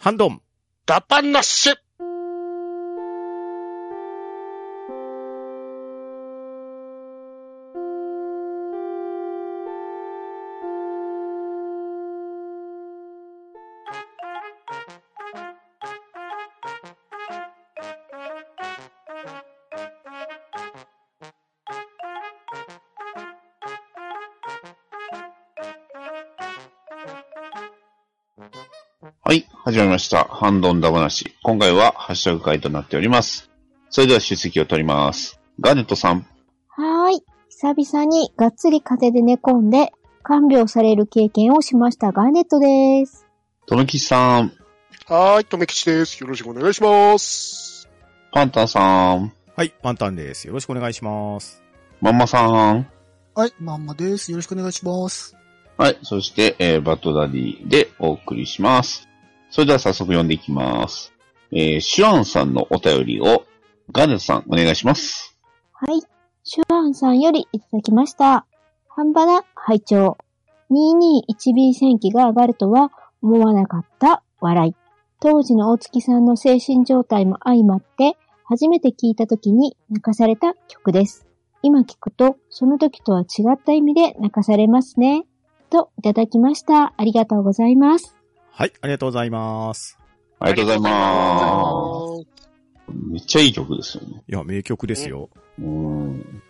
ハンドン。ダパンナッシュ始まりました。ハンドンダ話。今回はハッシュタグ会となっております。それでは出席を取ります。ガーネットさん。はーい。久々にがっつり風邪で寝込んで、看病される経験をしましたガーネットです。とめきさん。はーい、とめきちです。よろしくお願いします。パンタンさん。はい、パンタンです。よろしくお願いします。マンマさん。はい、まんまです。よろしくお願いします。はい、そして、えーバッドダディでお送りします。それでは早速読んでいきます。えーシュアンさんのお便りを、ガネさん、お願いします。はい。シュアンさんよりいただきました。半端な拝聴 221B 戦記が上がるとは思わなかった笑い。当時の大月さんの精神状態も相まって、初めて聞いた時に泣かされた曲です。今聞くと、その時とは違った意味で泣かされますね。と、いただきました。ありがとうございます。はい、ありがとうございます。ありがとうございまはす。めっちゃいい曲ですよね。いや、名曲ですよ。うーん。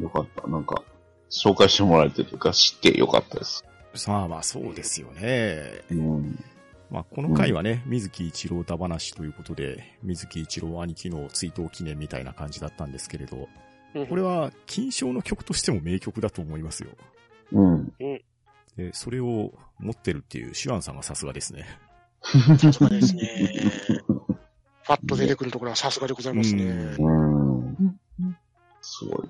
よかった。なんか、紹介してもらえてというか、知ってよかったです。さあまあそうですよね。うん。まあこの回はね、水木一郎だ話ということで、水木一郎兄貴の追悼記念みたいな感じだったんですけれど、い。これは金賞の曲としても名曲だと思いますよ。うん。で、それを持ってるっていうシュアンさんがさすがですね。さすがですね。パッと出てくるところはさすがでございますね。うん。うんすごい。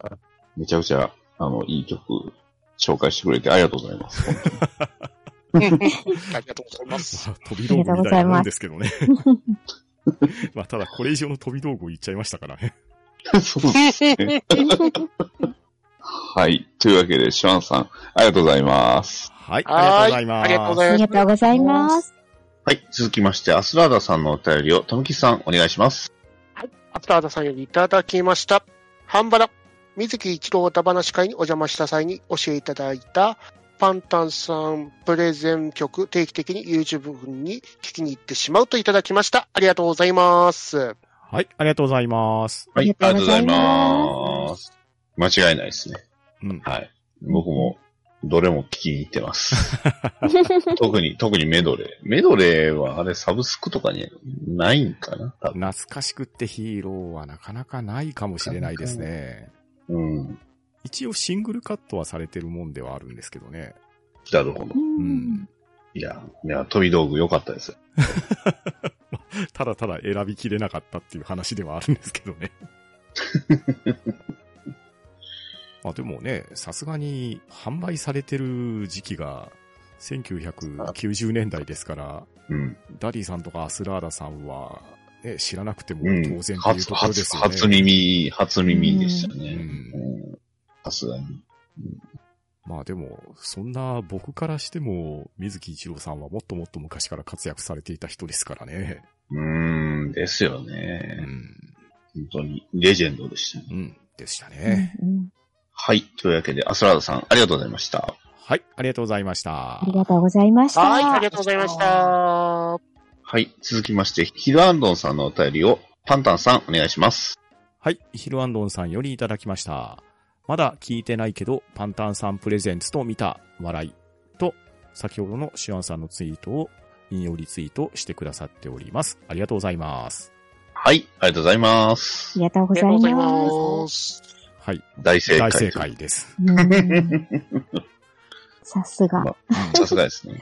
めちゃくちゃ、あの、いい曲、紹介してくれてありがとうございます。ありがとうございます。まあ、飛び道具みたいなもんですけどね。まあただこれ以上の飛び道具を言っちゃいましたからね。そうですね。はい。というわけで、シュワンさん、ありがとうございます。はい、ありがとうございます。ありがとうございあます。りがとうございます。はい。続きまして、アスラーダさんのお便りを、とむきさん、お願いします。アプターダさんよりいただきました。ハンバラ、水木一郎歌話会にお邪魔した際に教えいただいた、パンタンさんプレゼン曲、定期的に YouTube に聞きに行ってしまうといただきました。ありがとうございます。はい、ありがとうございます。はい。ありがとうございます。間違いないですね。うん。はい。僕も、どれも聞きに行ってます。特に、特にメドレー。メドレーはあれサブスクとかにないんかな？懐かしくってヒーローはなかなかないかもしれないですね。うん。一応シングルカットはされてるもんではあるんですけどね。なるほど。ううんん。いや、いや、飛び道具良かったです よ。ただただ選びきれなかったっていう話ではあるんですけどね。まあでもね、さすがに販売されてる時期が1990年代ですから、うん。ダディさんとかアスラーダさんは、ね、知らなくてもうん。当然っていう初、ところで初、すよね。初耳、初耳でしたね。うんうんさすがに。まあでも、そんな僕からしても、水木一郎さんはもっともっと昔から活躍されていた人ですからね。うーん、ですようね。ん。本当に、レジェンドでしたね。うん。でしたね。うんはい。というわけで、アスラーダさん、ありがとうございました。はい。ありがとうございましたあり。がとうございました。はい、ありがとうございました。はい。続きまして、ヒルアンドンさんのお便りを、パンタンさん、お願いします。はい。ヒルアンドンさんよりいただきました。まだ聞いてないけど、パンタンさんプレゼンツと見た笑いと、先ほどのシュアンさんのツイートを引用リツイートしてくださっております。ありがとうございます。はい。ありがとうございますあ。りがとうごありがとうございざいまます。はい。大正解。大正。解です。さすが。まさすがですね。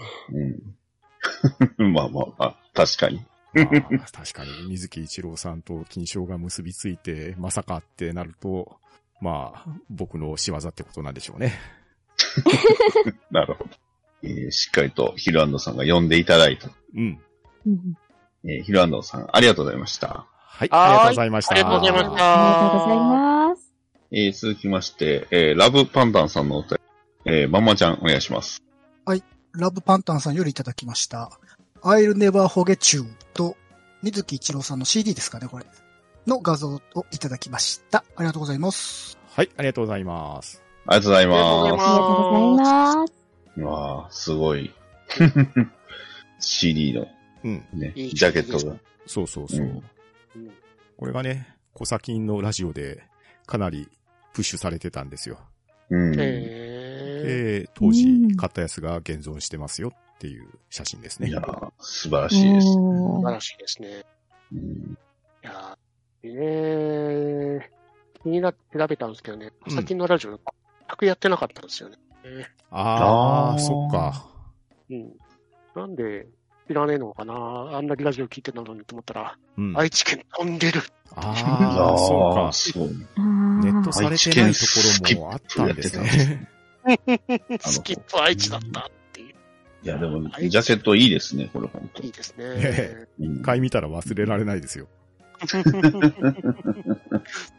うん。まあまあまあ、確かに。まあ確かに水木一郎さんと金賞が結びついて、まさかってなると、まあ、僕の仕業ってことなんでしょうね。なるほど。えーしっかりとヒルアンドンさんが呼んでいただいた。うん。うんえーヒルアンドンさん、ありがとうございました。はい。ありがとうございました。ありがとうございましありがとうございた。ます。えー続きまして、えーラブパンダンさんのお便り、えー、まんまちゃんお願いします。ラブパンタンさんよりいただきました。I'll Never Forget You と、水木一郎さんの CD ですかね、これ。の画像をいただきました。ありがとうございます。はい、ありがとうございます。ありがとうございまますありがとうございます。す。わあ、すごい。CD のうん。ね、いいジャケットが。そうそうそう。うんうんこれがね、コサキンのラジオでかなりプッシュされてたんですよ。うん。えで、当時うん買ったやつが現存してますよっていう写真ですねいや。ー素晴らしいです。素晴らしいですね。うんいやーえー、気になって調べたんですけどね、うん最近のラジオ、全くやってなかったんですよね。えああ、そっか。ーうん。なんで、知らねえのかなあんなにラジオ聞いてたのにと思ったら、うん。愛知県飛んでる。あああ、そうか。そう。ネットされてないところもあったんですね。スキップ愛知だったっていう。いや、でも、ジャケットいいですね、これ本当いいですね。一回見たら忘れられないですよ。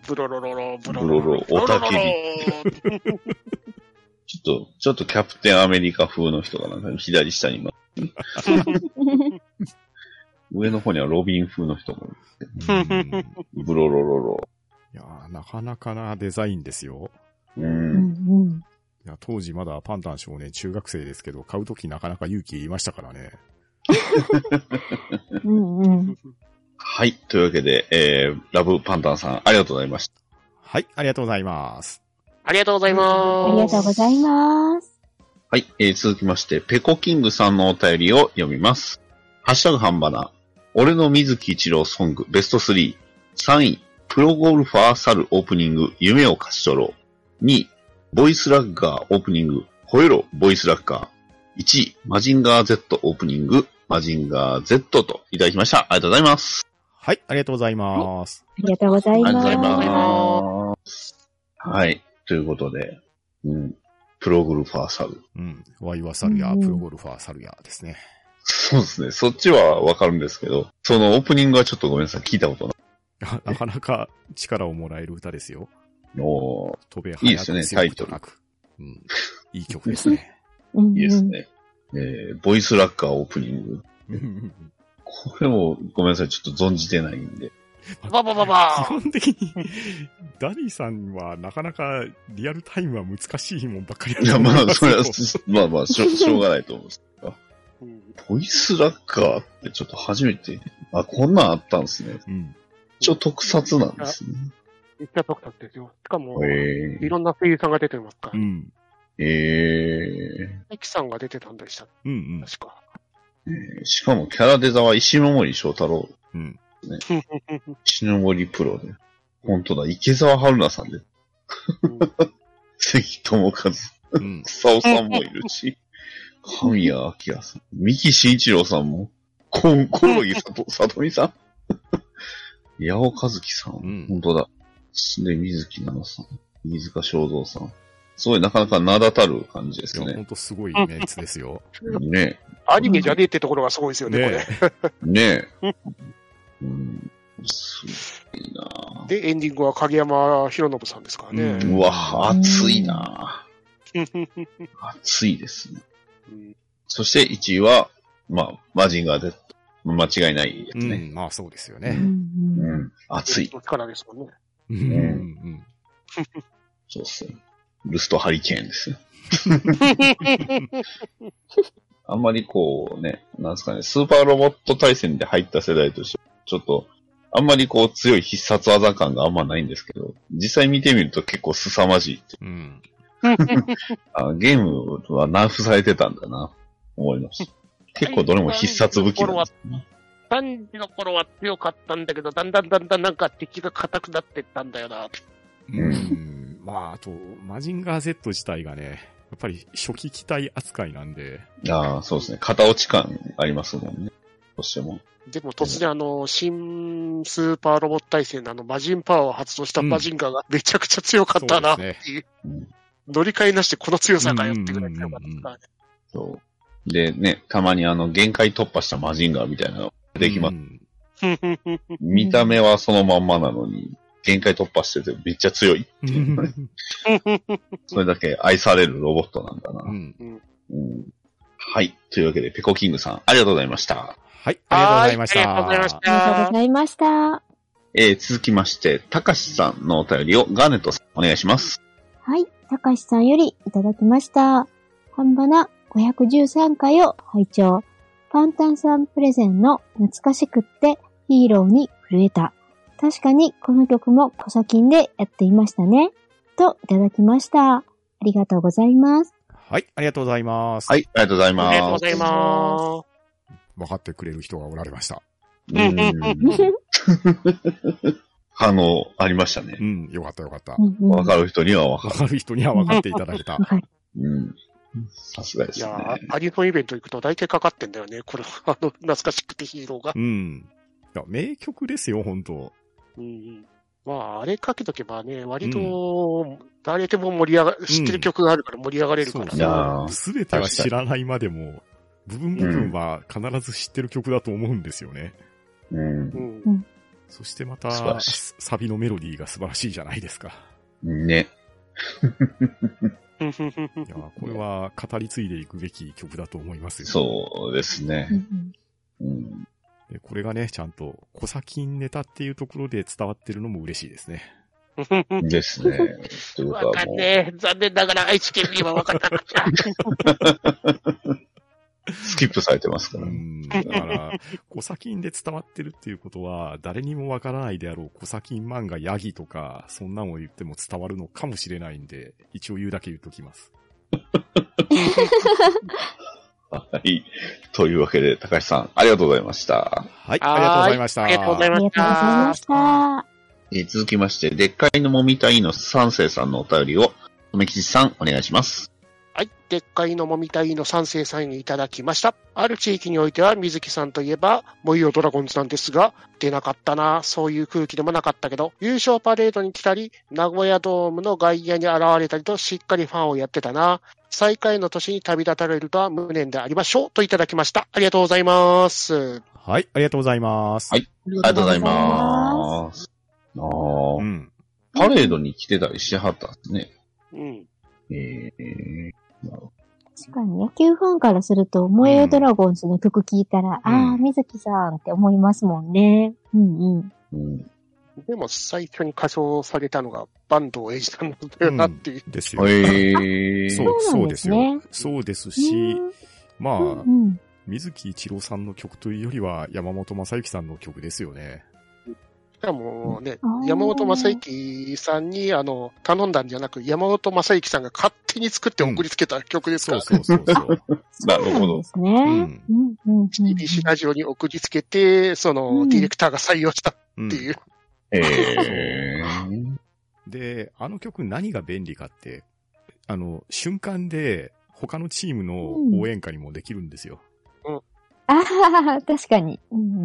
ブロロロロ、ブロブロロおたけびび。ちょっと、ちょっとキャプテンアメリカ風の人がなんか左下に今、上の方にはロビン風の人もうんいる。ブロロロロ。いやーなかなかなデザインですよ。う。うんんいや当時まだパンタン少年中学生ですけど、買うときなかなか勇気いりましたからね。うん。うんうん。はい。というわけで、えー、ラブパンタンさん、ありがとうございました。はい、ありがとうございます。ありがとうございます。ありがとうございます。はい。えー、続きまして、ペコキングさんのお便りを読みます。ハッシュタグハンバナ。俺の水木一郎ソングベスト3。3位、プロゴルファー猿オープニング、夢を勝ち取ろう。2位、ボイスラッガーオープニング、吠えろ、ボイスラッガー。1位、マジンガー Z オープニング、マジンガー Z といただきました。ありがとうございます。はい、ありがとうございます。ありがとうございありがとうございます。ます。はい。ということで、うん、プロゴルファー猿。うん。ワイワサルヤ、うんプロゴルファーサルヤですね。そうですね。そっちはわかるんですけど、そのオープニングはちょっとごめんなさい。聞いたことない。なかなか力をもらえる歌ですよ。お飛べいい早くですね強くとなく。うん。いい曲ですね。うんうんいいです。ね。えー、ボイスラッカーオープニング。これもごめんなさい。ちょっと存じてないんで。ババババ基本的に、ダディさんはなかなかリアルタイムは難しいもんばっかりだいや、まあ、それはよ、まあまあ、しょ しょうがないと思うんですボイスラッカーってちょっと初めて、あ、こんなんあったんですね。うん。ちょっと特撮なんですね。めっちゃ特撮ですよ。しかも、えいろんな声優さんが出てますから。うん。ー、えエキさんが出てたんでした。うんうん。確か。ー、しかもキャラデザは石森章太郎、うん。石森プロで。本当だ、池澤春菜さんで、うん 関智和、うん。草尾さんもいるし、神谷明さん、三木慎一郎さんも、コン、コロギさと、さとみさん、八尾和樹さん、うん本当だ。で、水木奈々さん、飯塚正蔵さん。すごいなかなか名だたる感じですね。んとすごいメンツですよ。ねアニメじゃねえってところがすごいですよね、こねれ。え、ねえ。うん、すごいなで、エンディングは影山博信さんですからね。うんうわ、熱いな 熱いですね。うんそして1位は、まあ、マジンガー Z。間違いないですね。うん。まあそうですようね。んううんん。熱い。ですもんね。うんうんうん。そうっすね。ルストハリケーンですよ。あんまりこうね、なんですかね、スーパーロボット対戦で入った世代として、ちょっと、あんまりこう強い必殺技感があんまないんですけど、実際見てみると結構凄まじいってうん。あゲームはナーフされてたんだな、思います。結構どれも必殺武器なんですね。3時の頃は強かったんだけど、だんだんだんだんなんか敵が硬くなってったんだよな。うん。まあ、あと、マジンガー Z 自体がね、やっぱり初期機体扱いなんで、ああ、そうですね。片落ち感ありますもんね。どうしても。でも突然あの、新スーパーロボット対戦のあの、マジンパワーを発動したマジンガーがめちゃくちゃ強かったなっていう。うん乗り換えなしでこの強さかよってぐらい強かったからね。そう。でね、たまにあの、限界突破したマジンガーみたいなのできます。うん見た目はそのまんまなのに、限界突破しててめっちゃ強いっていうね。それだけ愛されるロボットなんだな。うん。うんはい。というわけで、ペコキングさん、ありがとうございました。はい、ありがとうございました。はいありがとうございましたありがとうございました。えー、続きまして、たかしさんのお便りをガーネットさん、お願いします。はい。たかしさんよりいただきました。半ばな513回を拝聴。パンタンさんプレゼンの懐かしくってヒーローに震えた。確かにこの曲もコサキンでやっていましたね。といただきました。ありがとうございます。はい、ありがとうございます。はい、ありがとうございありがとうます。ございま分かってくれる人がおられました。うーん 反応ありましたねう。ん、よかったよかった。うんうんわかる人にはわかわかる人には分かっていただけた。うん。さすがですね。す。いやー、アニのイベント行くと大体かかってんだよね。これ、あの、懐かしくてヒーローがう。ん。いや、名曲ですよ、本当うんうん。まあ、あれかけとけばね、割と、誰でも盛り上が、知ってる曲があるから盛り上がれるからすべては知らないまでも、部分部分は必ず知ってる曲だと思うんですよね。うんう。ん。そしてまたサビのメロディーが素晴らしいじゃないですか。ね。いや、これは語り継いでいくべき曲だと思いますよ。そうですね。でこれがね、ちゃんと、小先ネタっていうところで伝わってるのも嬉しいですね。ですね。わかんねえ。残念ながら愛知県民は分かったかった。スキップされてますから。うん。だから、小先で伝わってるっていうことは、誰にもわからないであろう小先漫画ヤギとか、そんなのを言っても伝わるのかもしれないんで、一応言うだけ言っときます。はい。というわけで、高橋さん、ありがとうございました。はい、ありがとうございました。ありがとうございましありがとうございまた。した。えー続きまして、でっかいのもみたいの三世さんのお便りを、とめきちさん、お願いします。はい。でっかいのもみたいの三世さんにいただきました。ある地域においては、水木さんといえば、モイオドラゴンズなんですが、出なかったな。そういう空気でもなかったけど、優勝パレードに来たり、名古屋ドームの外野に現れたりと、しっかりファンをやってたな。最下位の年に旅立たれるとは無念でありましょう。といただきました。ありがとうございます。はい、ありがとうございます。はいありがとうございます。あーうん。パレードに来てたりしてはったんですね。うん。えー、確かに野球ファンからすると、萌えよドラゴンズの曲聴いたら、うんああ、水木さんって思いますもんね。うんうん。うん。でも最初に歌唱されたのが坂東英二さんなんだよなっていう。ですよ。えー、そう、そうなんですよ。そうですし、まあ、うんうん。水木一郎さんの曲というよりは、山本正幸さんの曲ですよね。しかもね山本正幸さんに、あの、頼んだんじゃなく、山本正幸さんが勝手に作って送りつけた曲ですかそうら、そうそうそう。なるほどですね。うんうんうんうん TBC ラジオに送りつけて、その、うんディレクターが採用したうんっていう。えー、で、あの曲何が便利かって、あの、瞬間で他のチームの応援歌にもできるんですよ。ああ、確かに。うんうん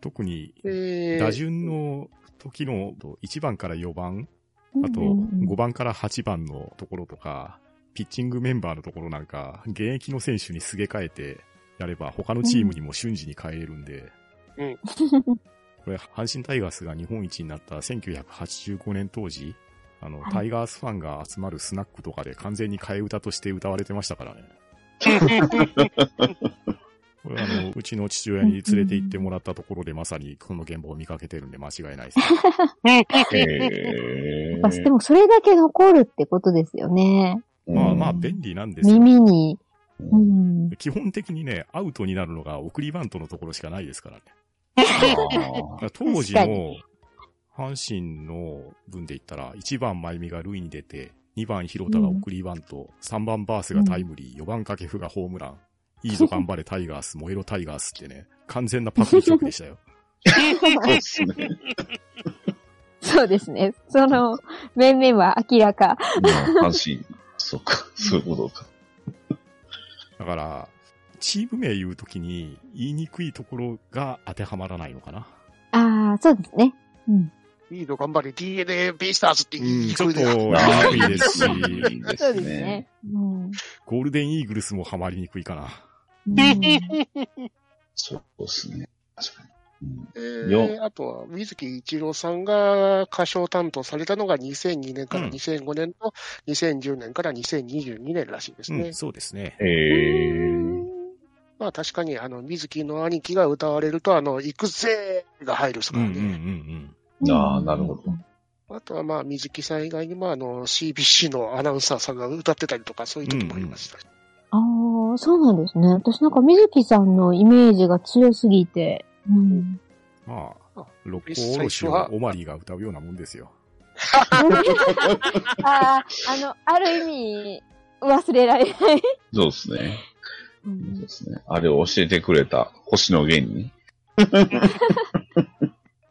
特に、えー。打順の時の1番から4番、うんあとうん。うん5番から8番のところとか、ピッチングメンバーのところなんか、現役の選手にすげ替えてやれば他のチームにも瞬時に変えれるんで、うん。これ、阪神タイガースが日本一になった1985年当時、あの、はい。タイガースファンが集まるスナックとかで完全に替え歌として歌われてましたからね。これあの、うちの父親に連れて行ってもらったところでまさにこの現場を見かけてるんで間違いないです、ね。えでもそれだけ残るってことですよね。ー、まあまあうん便利なんですよ。耳に。ううんん。基本的にね、アウトになるのが送りバントのところしかないですからね。当時の阪神の分で言ったら、1番真由美が塁に出て、2番広田が送りバント、3番バースがタイムリー、4番掛布がホームラン。いいぞ頑張れタイガース、燃えろタイガースってね、完全なパクリ曲でしたよ。ーそうですね。そうですね。その、面々は明らか。まあ阪神、そうか、そういうことか。だから、チーム名言うときに言いにくいところが当てはまらないのかな。ああ、そうですね。うん。いいの頑張れ、DNA ベイスターズってう言いん、ちょっとにくいいにくいですし、そうですね。うん。ゴールデンイーグルスもハマりにくいかな。うんそうですね。確かえよー、あとは、水木一郎さんが歌唱担当されたのが2002年からうん2005年と2010年から2022年らしいですね。うん、そうですね。えー、まあ確かに、あの、水木の兄貴が歌われると、あの、行くぜーが入るですうんうんからね。うんああ、なるほど。あとはまあ、水木さん以外にも、あの、CBC のアナウンサーさんが歌ってたりとか、そういう時もありました。ああ、そうなんですね。私なんか水木さんのイメージが強すぎて。うん。うん。まああ、六甲おろしをオマリーが歌うようなもんですよ。ああ、あの、ある意味、忘れられない。そうですね。うそうんですね。あれを教えてくれた星野源に。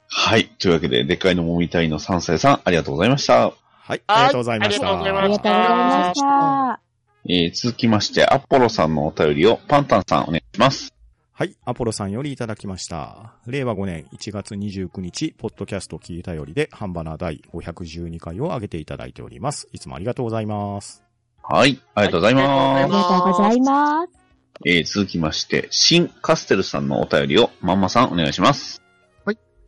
はい。というわけで、でっかいのもみたいの3歳さん、ありがとうございました。はい、ありがとうございました。ありがとうございまありがとうございました。えー、続きまして、アポロさんのお便りをパンタンさんお願いします。はい、アポロさんよりいただきました。令和5年1月29日、ポッドキャスト聞いたよりで、ハンバナ第512回を上げていただいております。いつもありがとうございます。はい。ありがとうございはいます。ありがとうございます。えー、続きまして、新カステルさんのお便りをまんまさんお願いします。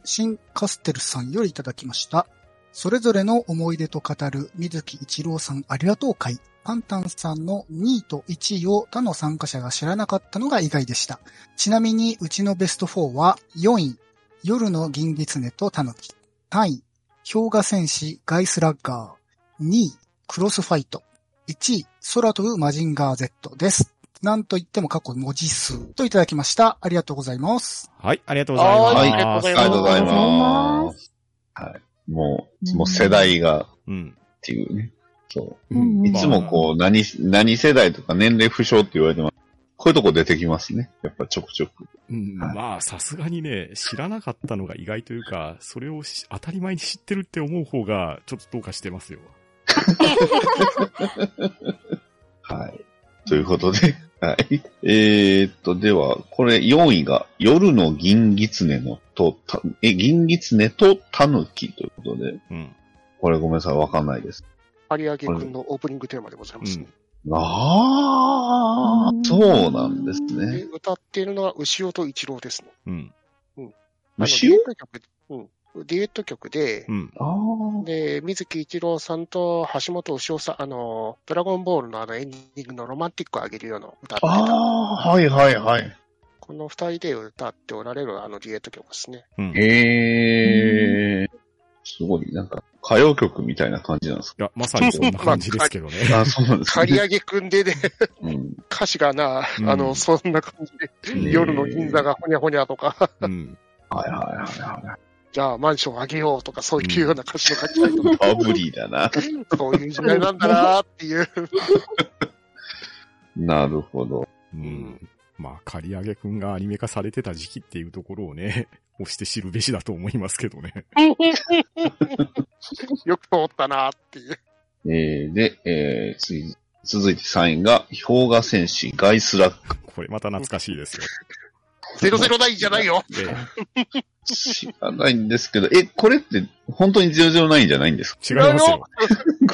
新カステルさんよりいただきました。それぞれの思い出と語る水木一郎さんありがとう会。パンタンさんの2位と1位を他の参加者が知らなかったのが意外でした。ちなみにうちのベスト4は4位、夜の銀狐とタヌキ。3位、氷河戦士ガイスラッガー。2位、クロスファイト。1位、空飛ぶマジンガー Z です。なんといっても過去文字数といただきました。ありがとうございます。はい、ありがとうございます。はいありがとうございます。はい。もう、もう世代がっうん。ていうね。そう。うんいつもこう、何、何世代とか年齢不詳って言われてます。こういうとこ出てきますね。やっぱちょくちょく。うん、はいまあ、さすがにね、知らなかったのが意外というか、それをし当たり前に知ってるって思う方が、ちょっとどうかしてますよ。はい。ということで、はい。えーっと、では、これ4位が、夜の銀狐のと、たえ、銀狐と狸ということで、うん。これごめんなさい、わかんないです。有明くんのオープニングテーマでございますね。ああ、そうなんですで、ね。歌っているのは牛尾と一郎ですね。うん。あの牛尾デュエット曲、うん。デュエット曲で、うん。ああ。で、水木一郎さんと橋本牛尾さん、あの、ドラゴンボールのあのエンディングのロマンティックをあげるような歌ってあた。あ、はいはいはい。この二人で歌っておられるあのデュエット曲ですね。うん。え。すごい、なんか、歌謡曲みたいな感じなんですや、まさにそんな感じですけどね。か あそうなんですね。刈り上げくんでね、うん歌詞がな、うんあの、そんな感じで、ね夜の銀座がほにゃほにゃとか、うん。はいはいはいはい。じゃあマンションあげようとか、そういうような歌詞の書きたいとか、バブリーだな。そういう時代なんだなっていう。なるほど。うん。まあ、刈り上げくんがアニメ化されてた時期っていうところをね、押して知るべしだと思いますけどね。よく通ったなっていう。えー、で、えー、次、続いて3位が、氷河戦士ガイスラック。これまた懐かしいですよ。009じゃないよ。で、知らないんですけど、え、これって本当に009じゃないんですか？違いますよ。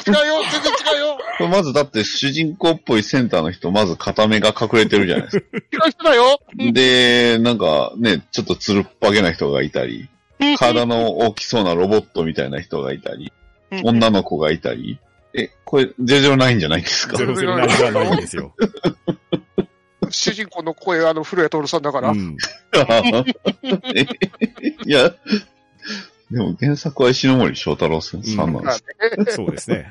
違うよ、全然違うよ。こ れまずだって主人公っぽいセンターの人、まず片目が隠れてるじゃないですか。違う人だよ。で、なんかね、ちょっとつるっぱげな人がいたり、体の大きそうなロボットみたいな人がいたり、女の子がいたり、え、これ009じゃないんですか？009じゃないんですよ。主人公の声、あの、古谷徹さんだから。うん。え いや、でも原作は石ノ森章太郎さんなんです。そうですね。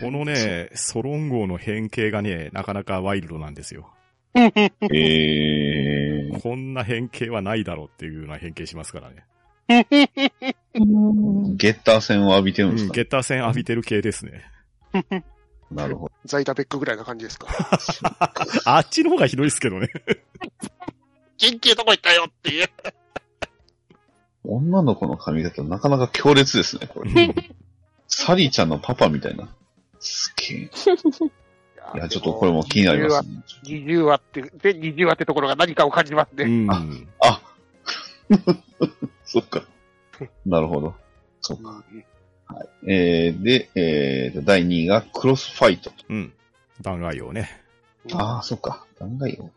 このね、ソロン号の変形がね、なかなかワイルドなんですよ。えー、こんな変形はないだろうっていうような変形しますからね。うんゲッター戦を浴びてるんうん、ですか、ゲッター戦浴びてる系ですね。なるほど。ザイダベックぐらいな感じですか？あっちの方がひどいですけどね。元気どこ行ったよっていう。女の子の髪型なかなか強烈ですね、これ。うんサリーちゃんのパパみたいな。すげえ。いや、ちょっとこれも気になりますね。20話って、で、20話ってところが何かを感じますうね。ん。あ そっか。なるほど。そっか。えー、で、えーと、第2位がクロスファイト。うん。弾劾をね。ああ、そっか。断崖よ。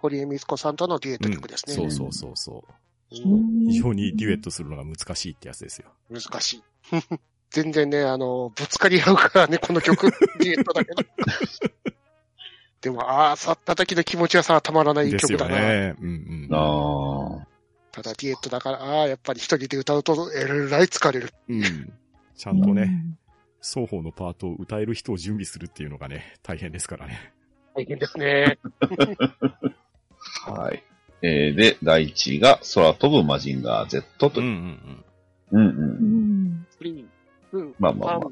堀江光子さんとのデュエット曲ですね。そうそうそうそうん非常にデュエットするのが難しいってやつですよ。難しい。全然ね、あの、ぶつかり合うからね、この曲、デュエットだけど。でも、ああ、去った時の気持ちはさ、たまらないですよ曲だな。ね。うんうん。ああ。ただ、デュエットだから、ああ、やっぱり一人で歌うと、えらい疲れる。うん。ちゃんとね、双方のパートを歌える人を準備するっていうのがね、大変ですからね。大変ですね。はい。えー、で、第1位が空飛ぶマジンガー Z とうんういう。んうんう。うんん。スリー、うん、まあまあまあ。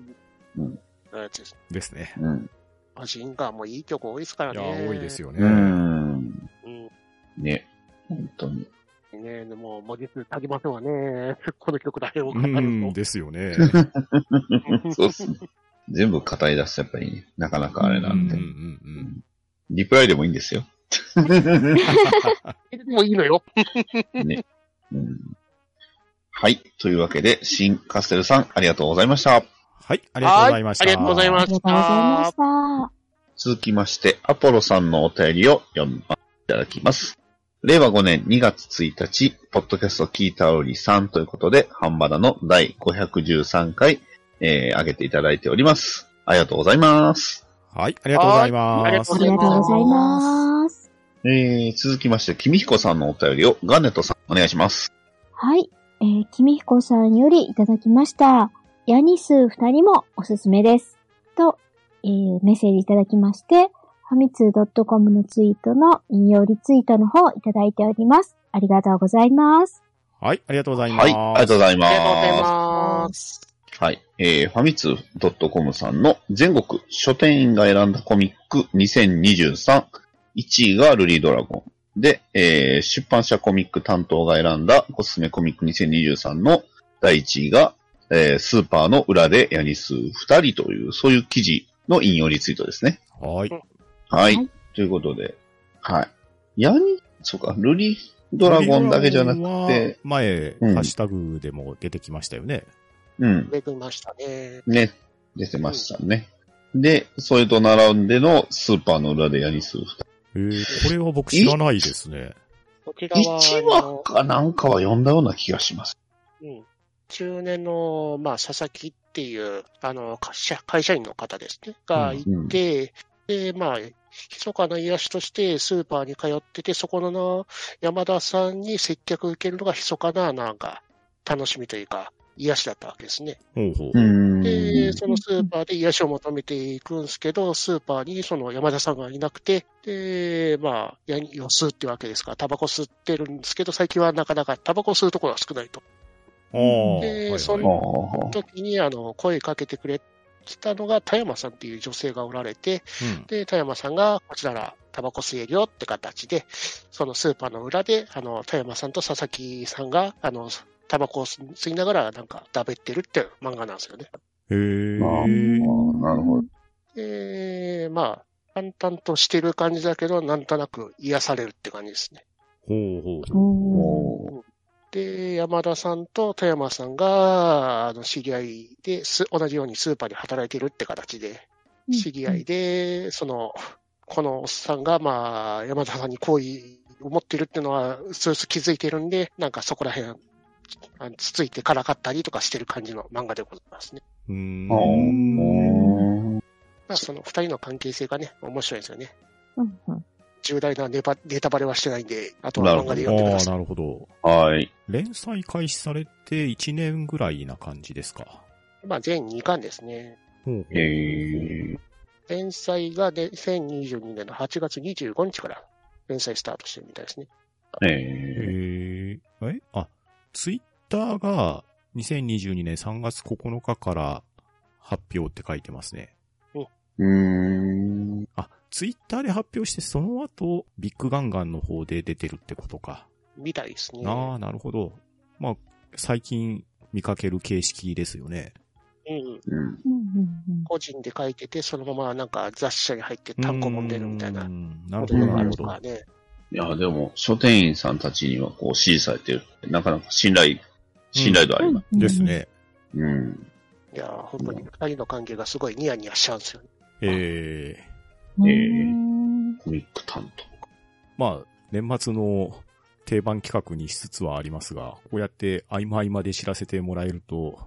うん。のやつです。ね。うん。マジンガーもいい曲多いですからいやね。多いですよね。うん。うん。ね。本当に。ねでも、文字数足りませんわね。この曲だけを語うるん、と。ですよね。そうっすね。全部語り出すとやっぱりね、なかなかあれなんで。うんうんうんリプライでもいいんですよ。もういいのよ。ね。うん。はい。というわけで、新カステルさん、ありがとうございました。はい、ありがとうございました。はいありがとうございまありがとうございました。続きまして、アポロさんのお便りを読みまいただきます。令和5年2月1日、ポッドキャスト聞いたおり3ということで、ハンバダの第513回、えー、上げていただいております。ありがとうございます。はい、ありがとうございますはいありがとう。ございます。えー、続きまして、君彦さんのお便りをガネットさん、お願いします。はい。えー、君彦さんよりいただきました。ヤニスー二人もおすすめです。と、えー、メッセージいただきまして、ファミツー .com のツイートの引用リツイートの方いただいております。ありがとうございます。はい、ありがとうございます。はい、ありがとうございます。ありがとうございます。はい。えー、ファミツー .com さんの全国書店員が選んだコミック2023。1位がルリードラゴン。で、えー、出版社コミック担当が選んだおすすめコミック2023の第1位が、えー、スーパーの裏でヤニス2人という、そういう記事の引用リツイートですね。はい。はい。はいということで、はい。ヤニ、そうか、ルリードラゴンだけじゃなくて、前、うんハッシュタグでも出てきましたよね。うん。めぐりましたね。ね、出てましたね。で、それと並んでのスーパーの裏でヤニス2人。えー、これは僕知らないですね。こちらは、1あの話かなんかは読んだような気がします。うん。中年の、まあ、佐々木っていう、あの、会社会社員の方ですね、がいて、で、まあ、密かな癒しとしてスーパーに通ってて、そこの山田さんに接客受けるのが密かな、なんか、楽しみというか、癒しだったわけですね。ほうほう。うん。で、そのスーパーで癒しを求めていくんですけど、スーパーにその山田さんがいなくて、で、まあ、やにを吸うってわけですから、タバコ吸ってるんですけど、最近はなかなかタバコ吸うところが少ないと。ではいはいそんあ時に、あの、声かけてくれたのが、田山さんっていう女性がおられて、うんで、田山さんが、こちらら、タバコ吸えるよって形で、そのスーパーの裏で、あの、田山さんと佐々木さんが、あの、タバコを吸いながら、なんか、だべってるっていう漫画なんですよね。へえ。あーなるほど。で、まあ、淡々としてる感じだけど、なんとなく癒されるって感じですね。ほうほう。おーおで、山田さんと田山さんが、あの、知り合いで、す同じようにスーパーで働いてるって形で、知り合いで、その、このおっさんが、まあ、山田さんに好意を持ってるっていうのは、スース気づいてるんで、なんかそこら辺、あのつついてからかったりとかしてる感じの漫画でございますね。うーん。おまあ、その二人の関係性がね、面白いですよね。うんうん重大なネバネタバレはしてないんで、あとは漫画で読んでくああ、ださい。なるほど。はい。連載開始されて1年ぐらいな感じですか？まあ、全2巻ですね。ほうほうえー、連載がで2022年の8月25日から連載スタートしてるみたいですね。ええー、えあ、ツイッターが2022年3月9日から発表って書いてますね。ー、うーん。あ、ツイッターで発表して、その後、ビッグガンガンの方で出てるってことか。みたいですね。ああ、なるほど。まあ、最近見かける形式ですよね。うん。うん。うんうんうん個人で書いてて、そのままなんか雑誌社に入って単行本出るみたいななるほど、なるほど。いや、でも、書店員さんたちにはこう支持されてるって、なかなか信頼、信頼度あります。うんです。ね。うん。いやー、本当に二人の関係がすごいニヤニヤしちゃうんですよね。ええうんえーコミック担当。まあ、年末の定番企画にしつつはありますが、こうやって合間合間で知らせてもらえると、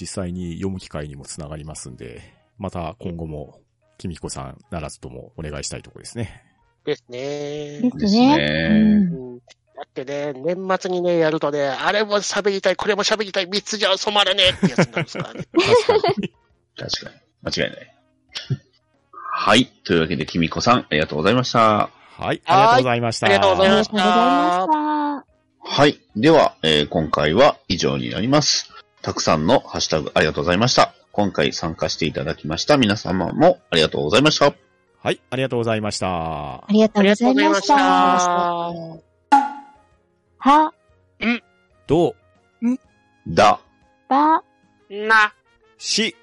実際に読む機会にもつながりますんで、また今後も、きみこさんならずともお願いしたいところですね。ですね。ですね。ねうんだってね、年末にね、やるとね、あれも喋りたい、これも喋りたい、三つじゃ染まらねえってやつになるんですからね。確かに。確かに。間違いない。はい。というわけで、きみこさん、ありがとうございました。はい、ありがとうございました。ありがとうございましありがとうございました。はい。では、えー今回は以上になります。たくさんのハッシュタグありがとうございました。今回参加していただきました皆様もありがとうございました。はい、ありがとうございましたあ。りがとうございまし。がとうございましたた。は、どう、だ。ば、な。し、